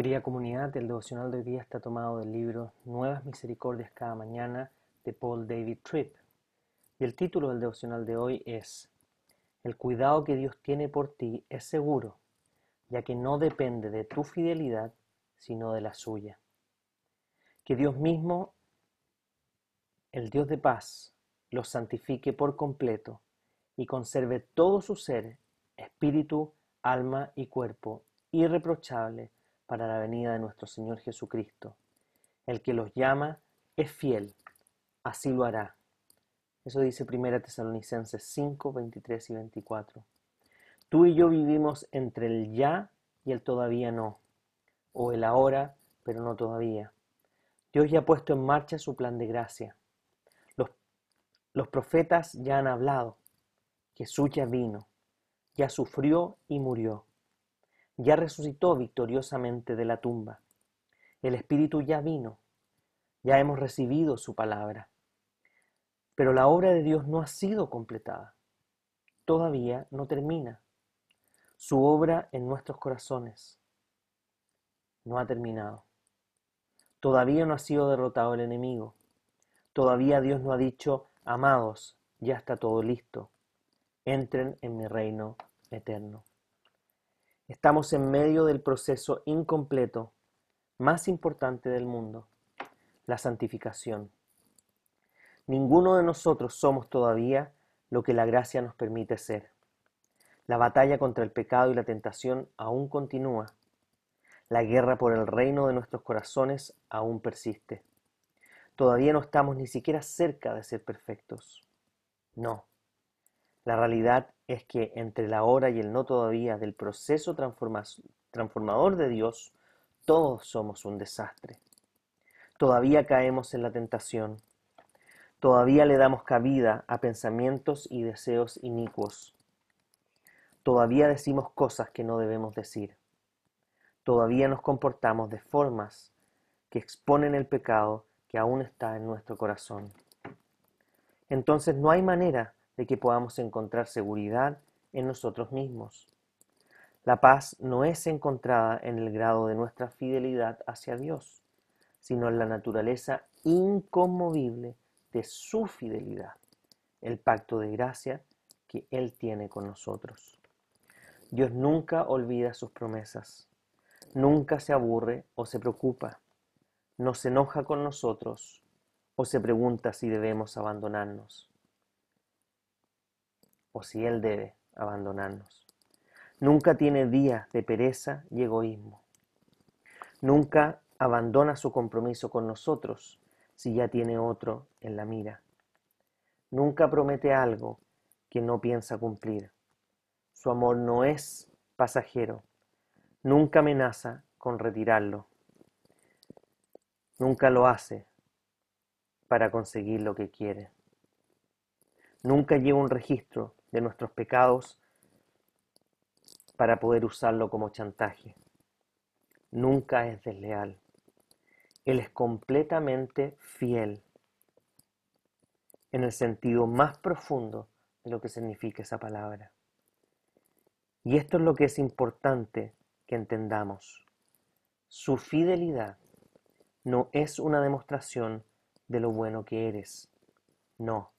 Querida comunidad, el devocional de hoy día está tomado del libro Nuevas Misericordias cada mañana de Paul David Tripp. Y el título del devocional de hoy es El cuidado que Dios tiene por ti es seguro, ya que no depende de tu fidelidad, sino de la suya. Que Dios mismo, el Dios de paz, los santifique por completo y conserve todo su ser, espíritu, alma y cuerpo, irreprochable, para la venida de nuestro Señor Jesucristo. El que los llama es fiel, así lo hará. Eso dice 1 Tesalonicenses 5, 23 y 24. Tú y yo vivimos entre el ya y el todavía no, o el ahora, pero no todavía. Dios ya ha puesto en marcha su plan de gracia. Los, los profetas ya han hablado. Jesús ya vino, ya sufrió y murió ya resucitó victoriosamente de la tumba. El Espíritu ya vino, ya hemos recibido su palabra. Pero la obra de Dios no ha sido completada. Todavía no termina. Su obra en nuestros corazones no ha terminado. Todavía no ha sido derrotado el enemigo. Todavía Dios no ha dicho, amados, ya está todo listo. Entren en mi reino eterno. Estamos en medio del proceso incompleto más importante del mundo, la santificación. Ninguno de nosotros somos todavía lo que la gracia nos permite ser. La batalla contra el pecado y la tentación aún continúa. La guerra por el reino de nuestros corazones aún persiste. Todavía no estamos ni siquiera cerca de ser perfectos. No. La realidad es que entre la hora y el no todavía del proceso transformador de Dios, todos somos un desastre. Todavía caemos en la tentación. Todavía le damos cabida a pensamientos y deseos inicuos. Todavía decimos cosas que no debemos decir. Todavía nos comportamos de formas que exponen el pecado que aún está en nuestro corazón. Entonces no hay manera de que podamos encontrar seguridad en nosotros mismos. La paz no es encontrada en el grado de nuestra fidelidad hacia Dios, sino en la naturaleza inconmovible de su fidelidad, el pacto de gracia que Él tiene con nosotros. Dios nunca olvida sus promesas, nunca se aburre o se preocupa, no se enoja con nosotros o se pregunta si debemos abandonarnos o si Él debe abandonarnos. Nunca tiene días de pereza y egoísmo. Nunca abandona su compromiso con nosotros si ya tiene otro en la mira. Nunca promete algo que no piensa cumplir. Su amor no es pasajero. Nunca amenaza con retirarlo. Nunca lo hace para conseguir lo que quiere. Nunca lleva un registro de nuestros pecados para poder usarlo como chantaje. Nunca es desleal. Él es completamente fiel en el sentido más profundo de lo que significa esa palabra. Y esto es lo que es importante que entendamos. Su fidelidad no es una demostración de lo bueno que eres. No,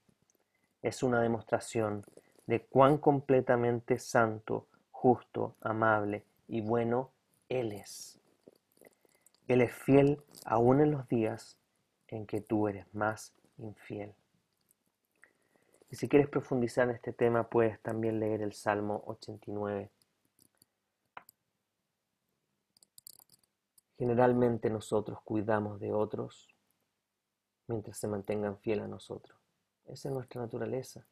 es una demostración de cuán completamente santo, justo, amable y bueno Él es. Él es fiel aún en los días en que tú eres más infiel. Y si quieres profundizar en este tema, puedes también leer el Salmo 89. Generalmente nosotros cuidamos de otros mientras se mantengan fiel a nosotros. Esa es nuestra naturaleza.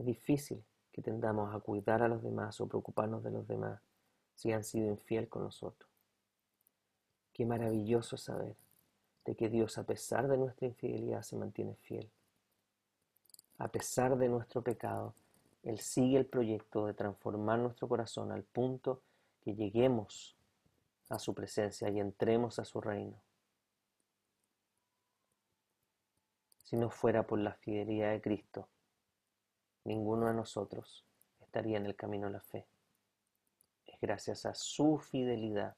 Es difícil que tendamos a cuidar a los demás o preocuparnos de los demás si han sido infiel con nosotros. Qué maravilloso saber de que Dios, a pesar de nuestra infidelidad, se mantiene fiel. A pesar de nuestro pecado, Él sigue el proyecto de transformar nuestro corazón al punto que lleguemos a su presencia y entremos a su reino. Si no fuera por la fidelidad de Cristo, ninguno de nosotros estaría en el camino de la fe. Es gracias a su fidelidad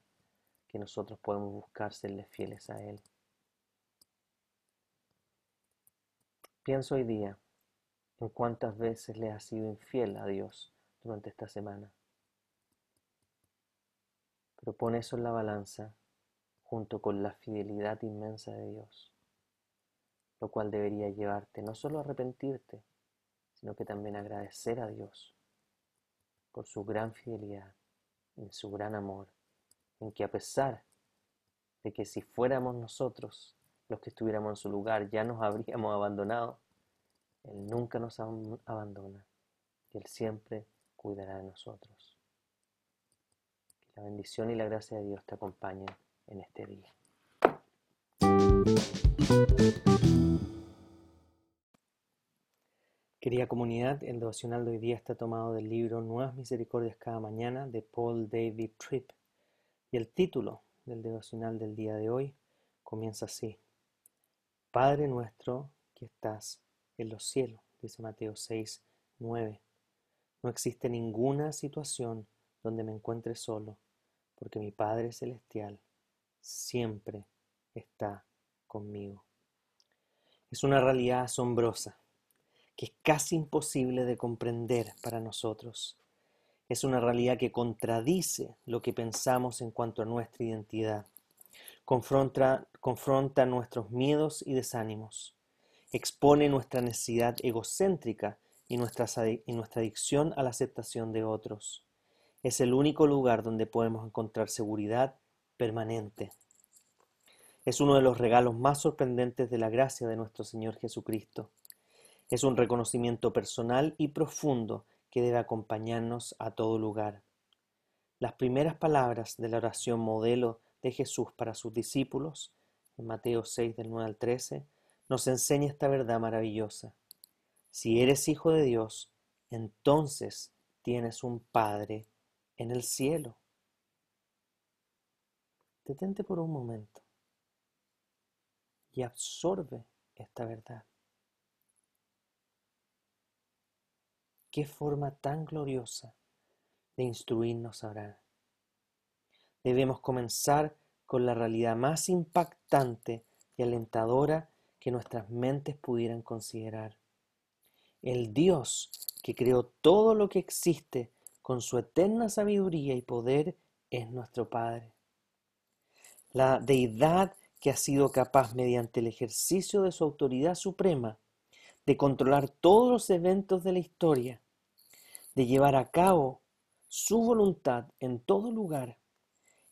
que nosotros podemos buscar serle fieles a Él. Pienso hoy día en cuántas veces le has sido infiel a Dios durante esta semana. Pero pon eso en la balanza junto con la fidelidad inmensa de Dios, lo cual debería llevarte no solo a arrepentirte, sino que también agradecer a Dios por su gran fidelidad y su gran amor, en que a pesar de que si fuéramos nosotros los que estuviéramos en su lugar ya nos habríamos abandonado, Él nunca nos abandona y Él siempre cuidará de nosotros. Que la bendición y la gracia de Dios te acompañen en este día. Querida comunidad, el devocional de hoy día está tomado del libro Nuevas Misericordias cada mañana de Paul David Tripp y el título del devocional del día de hoy comienza así. Padre nuestro que estás en los cielos, dice Mateo 6, 9. No existe ninguna situación donde me encuentre solo, porque mi Padre Celestial siempre está conmigo. Es una realidad asombrosa que es casi imposible de comprender para nosotros. Es una realidad que contradice lo que pensamos en cuanto a nuestra identidad. Confronta, confronta nuestros miedos y desánimos. Expone nuestra necesidad egocéntrica y nuestra, y nuestra adicción a la aceptación de otros. Es el único lugar donde podemos encontrar seguridad permanente. Es uno de los regalos más sorprendentes de la gracia de nuestro Señor Jesucristo. Es un reconocimiento personal y profundo que debe acompañarnos a todo lugar. Las primeras palabras de la oración modelo de Jesús para sus discípulos, en Mateo 6 del 9 al 13, nos enseña esta verdad maravillosa. Si eres hijo de Dios, entonces tienes un Padre en el cielo. Detente por un momento y absorbe esta verdad. Qué forma tan gloriosa de instruirnos ahora. Debemos comenzar con la realidad más impactante y alentadora que nuestras mentes pudieran considerar. El Dios que creó todo lo que existe con su eterna sabiduría y poder es nuestro Padre. La deidad que ha sido capaz mediante el ejercicio de su autoridad suprema de controlar todos los eventos de la historia, de llevar a cabo su voluntad en todo lugar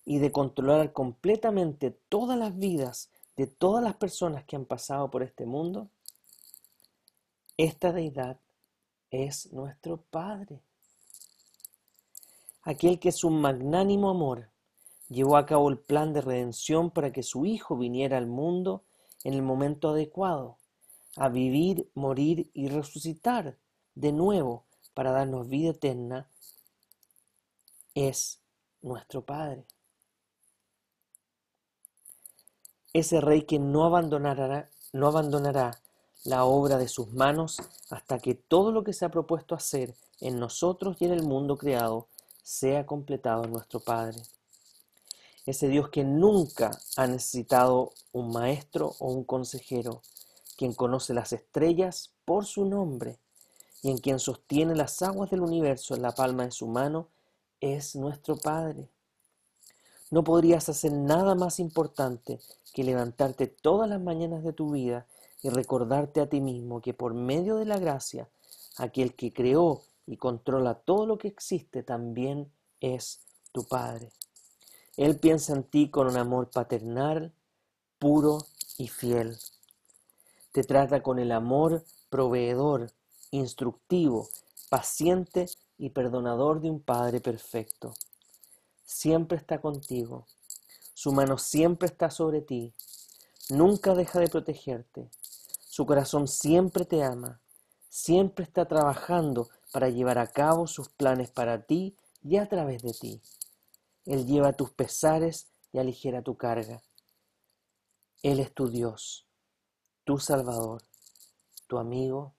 y de controlar completamente todas las vidas de todas las personas que han pasado por este mundo, esta deidad es nuestro Padre. Aquel que es un magnánimo amor llevó a cabo el plan de redención para que su Hijo viniera al mundo en el momento adecuado, a vivir, morir y resucitar de nuevo para darnos vida eterna, es nuestro Padre. Ese Rey que no abandonará, no abandonará la obra de sus manos hasta que todo lo que se ha propuesto hacer en nosotros y en el mundo creado sea completado en nuestro Padre ese Dios que nunca ha necesitado un maestro o un consejero, quien conoce las estrellas por su nombre y en quien sostiene las aguas del universo en la palma de su mano, es nuestro Padre. No podrías hacer nada más importante que levantarte todas las mañanas de tu vida y recordarte a ti mismo que por medio de la gracia, aquel que creó y controla todo lo que existe también es tu Padre. Él piensa en ti con un amor paternal, puro y fiel. Te trata con el amor proveedor, instructivo, paciente y perdonador de un Padre perfecto. Siempre está contigo. Su mano siempre está sobre ti. Nunca deja de protegerte. Su corazón siempre te ama. Siempre está trabajando para llevar a cabo sus planes para ti y a través de ti. Él lleva tus pesares y aligera tu carga. Él es tu Dios, tu Salvador, tu amigo,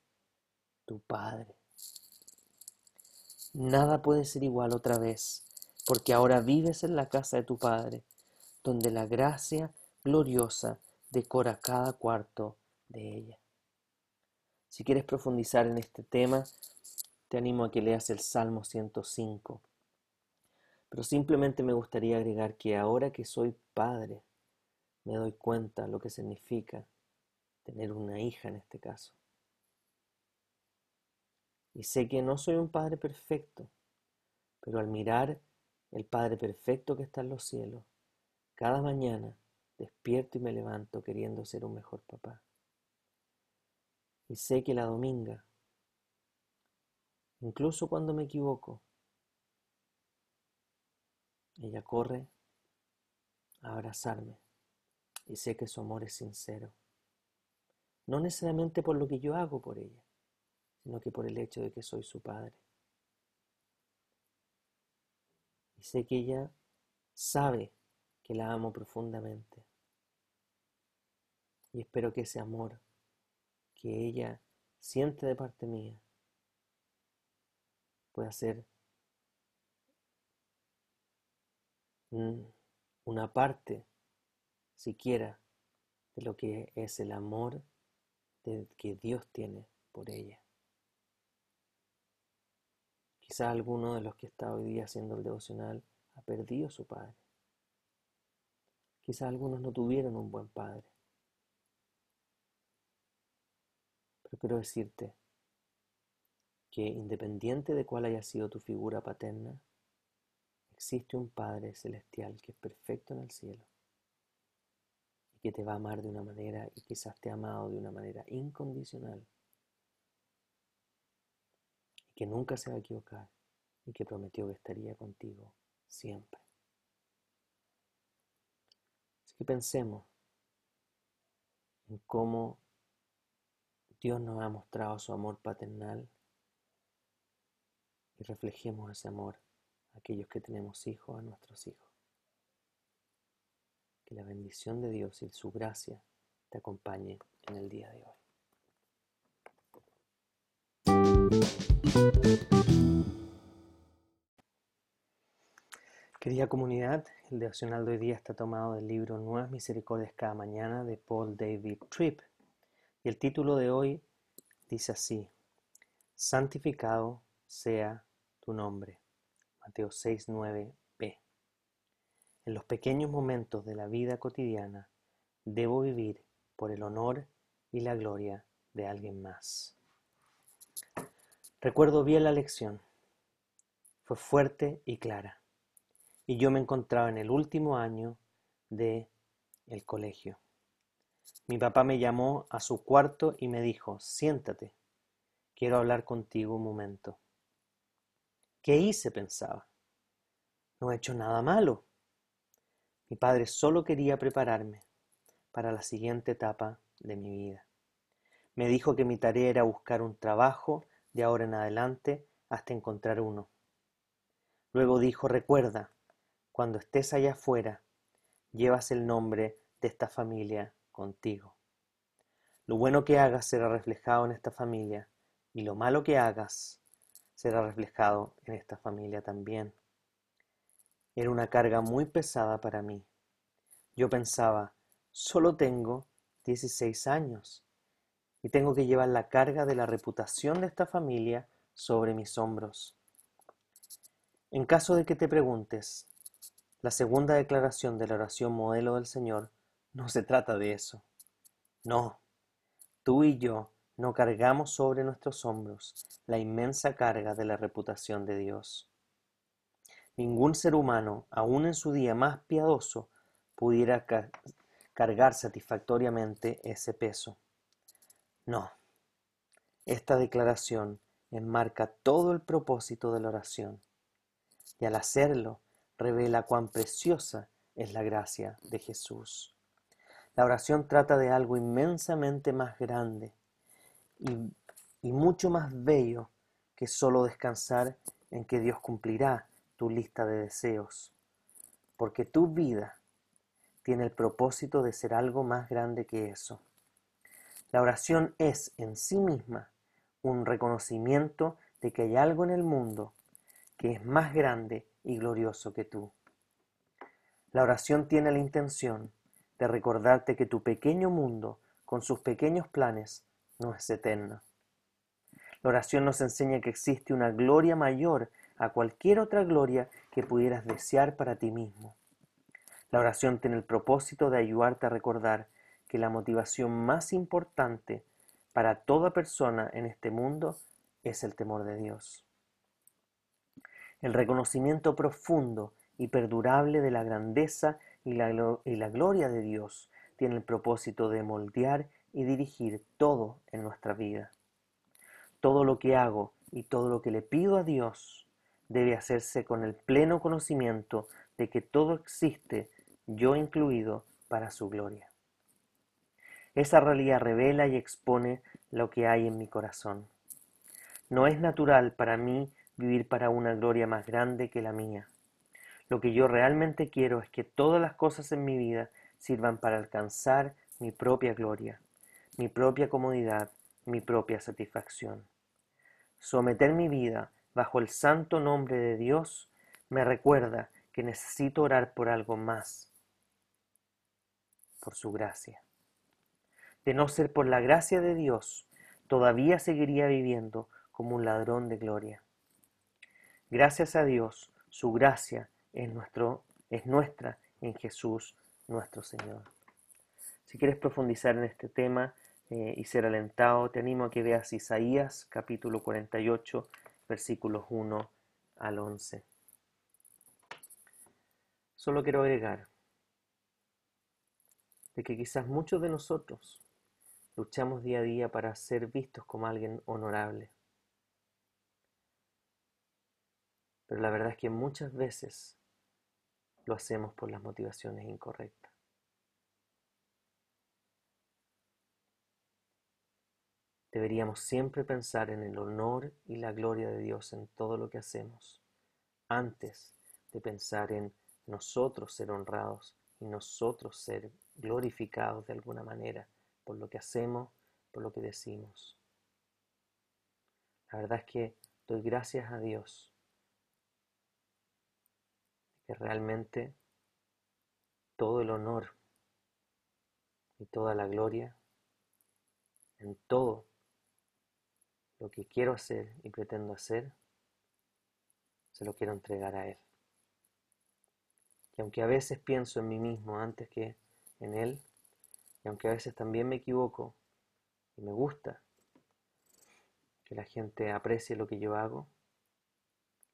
tu Padre. Nada puede ser igual otra vez, porque ahora vives en la casa de tu Padre, donde la gracia gloriosa decora cada cuarto de ella. Si quieres profundizar en este tema, te animo a que leas el Salmo 105. Pero simplemente me gustaría agregar que ahora que soy padre, me doy cuenta lo que significa tener una hija en este caso. Y sé que no soy un padre perfecto, pero al mirar el Padre perfecto que está en los cielos, cada mañana despierto y me levanto queriendo ser un mejor papá. Y sé que la dominga, incluso cuando me equivoco, ella corre a abrazarme y sé que su amor es sincero. No necesariamente por lo que yo hago por ella, sino que por el hecho de que soy su padre. Y sé que ella sabe que la amo profundamente. Y espero que ese amor que ella siente de parte mía pueda ser una parte siquiera de lo que es el amor que Dios tiene por ella. Quizá alguno de los que está hoy día haciendo el devocional ha perdido su padre. Quizá algunos no tuvieron un buen padre. Pero quiero decirte que independiente de cuál haya sido tu figura paterna, existe un Padre celestial que es perfecto en el cielo y que te va a amar de una manera y quizás te ha amado de una manera incondicional que nunca se va a equivocar y que prometió que estaría contigo siempre. Así que pensemos en cómo Dios nos ha mostrado su amor paternal y reflejemos ese amor a aquellos que tenemos hijos, a nuestros hijos. Que la bendición de Dios y su gracia te acompañe en el día de hoy. Querida comunidad, el devocional de hoy día está tomado del libro Nuevas Misericordias cada mañana de Paul David Tripp. Y el título de hoy dice así, Santificado sea tu nombre. Mateo 6, 9b. En los pequeños momentos de la vida cotidiana debo vivir por el honor y la gloria de alguien más. Recuerdo bien la lección. Fue fuerte y clara. Y yo me encontraba en el último año de el colegio. Mi papá me llamó a su cuarto y me dijo, siéntate, quiero hablar contigo un momento. ¿Qué hice? pensaba. No he hecho nada malo. Mi padre solo quería prepararme para la siguiente etapa de mi vida. Me dijo que mi tarea era buscar un trabajo de ahora en adelante hasta encontrar uno. Luego dijo, recuerda, cuando estés allá afuera, llevas el nombre de esta familia contigo. Lo bueno que hagas será reflejado en esta familia y lo malo que hagas será reflejado en esta familia también. Era una carga muy pesada para mí. Yo pensaba, solo tengo 16 años y tengo que llevar la carga de la reputación de esta familia sobre mis hombros. En caso de que te preguntes, la segunda declaración de la oración modelo del Señor no se trata de eso. No, tú y yo no cargamos sobre nuestros hombros la inmensa carga de la reputación de Dios. Ningún ser humano, aun en su día más piadoso, pudiera cargar satisfactoriamente ese peso. No. Esta declaración enmarca todo el propósito de la oración y al hacerlo revela cuán preciosa es la gracia de Jesús. La oración trata de algo inmensamente más grande y, mucho más bello que solo descansar en que Dios cumplirá tu lista de deseos, porque tu vida tiene el propósito de ser algo más grande que eso. La oración es en sí misma un reconocimiento de que hay algo en el mundo que es más grande y glorioso que tú. La oración tiene la intención de recordarte que tu pequeño mundo, con sus pequeños planes, no es eterno. La oración nos enseña que existe una gloria mayor a cualquier otra gloria que pudieras desear para ti mismo. La oración tiene el propósito de ayudarte a recordar que la motivación más importante para toda persona en este mundo es el temor de Dios. El reconocimiento profundo y perdurable de la grandeza y la, y la, gloria de Dios tiene el propósito de moldear y dirigir todo en nuestra vida. Todo lo que hago y todo lo que le pido a Dios debe hacerse con el pleno conocimiento de que todo existe, yo incluido, para su gloria. Esa realidad revela y expone lo que hay en mi corazón. No es natural para mí vivir para una gloria más grande que la mía. Lo que yo realmente quiero es que todas las cosas en mi vida sirvan para alcanzar mi propia gloria, mi propia comodidad, mi propia satisfacción. Someter mi vida bajo el santo nombre de Dios me recuerda que necesito orar por algo más, por su gracia. De no ser por la gracia de Dios, todavía seguiría viviendo como un ladrón de gloria. Gracias a Dios, su gracia es, nuestro, es nuestra en Jesús nuestro Señor. Si quieres profundizar en este tema eh, y ser alentado, te animo a que veas Isaías capítulo 48, versículos 1 al 11. Solo quiero agregar de que quizás muchos de nosotros luchamos día a día para ser vistos como alguien honorable. Pero la verdad es que muchas veces lo hacemos por las motivaciones incorrectas. Deberíamos siempre pensar en el honor y la gloria de Dios en todo lo que hacemos, antes de pensar en nosotros ser honrados y nosotros ser glorificados de alguna manera por lo que hacemos, por lo que decimos. La verdad es que doy gracias a Dios que realmente todo el honor y toda la gloria en todo lo que quiero hacer y pretendo hacer, se lo quiero entregar a Él. Y aunque a veces pienso en mí mismo antes que en Él, y aunque a veces también me equivoco y me gusta que la gente aprecie lo que yo hago,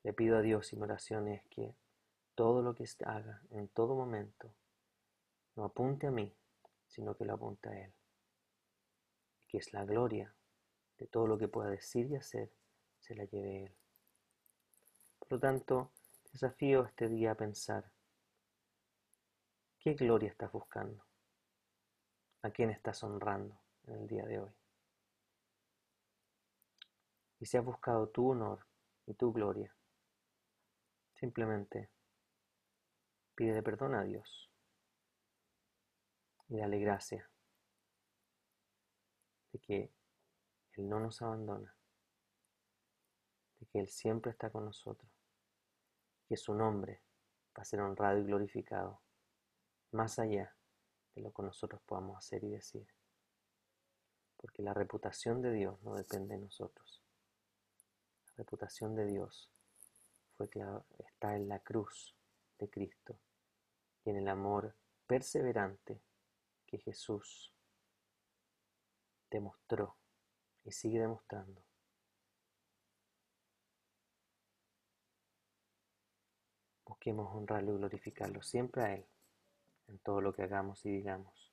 le pido a Dios y mi oración es que todo lo que haga en todo momento no apunte a mí, sino que lo apunte a Él. Y que es la gloria de todo lo que pueda decir y hacer, se la lleve Él. Por lo tanto, desafío este día a pensar, ¿qué gloria estás buscando? ¿A quién estás honrando en el día de hoy? Y si has buscado tu honor y tu gloria, simplemente pide perdón a Dios y dale gracia de que Él no nos abandona, de que Él siempre está con nosotros, que su nombre va a ser honrado y glorificado más allá lo que nosotros podamos hacer y decir. Porque la reputación de Dios no depende de nosotros. La reputación de Dios fue que está en la cruz de Cristo y en el amor perseverante que Jesús demostró y sigue demostrando. Busquemos honrarlo y glorificarlo siempre a Él en todo lo que hagamos y digamos.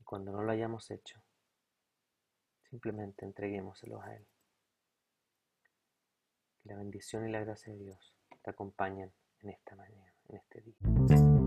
Y cuando no lo hayamos hecho, simplemente entreguémoselo a Él. Que la bendición y la gracia de Dios te acompañen en esta mañana, en este día.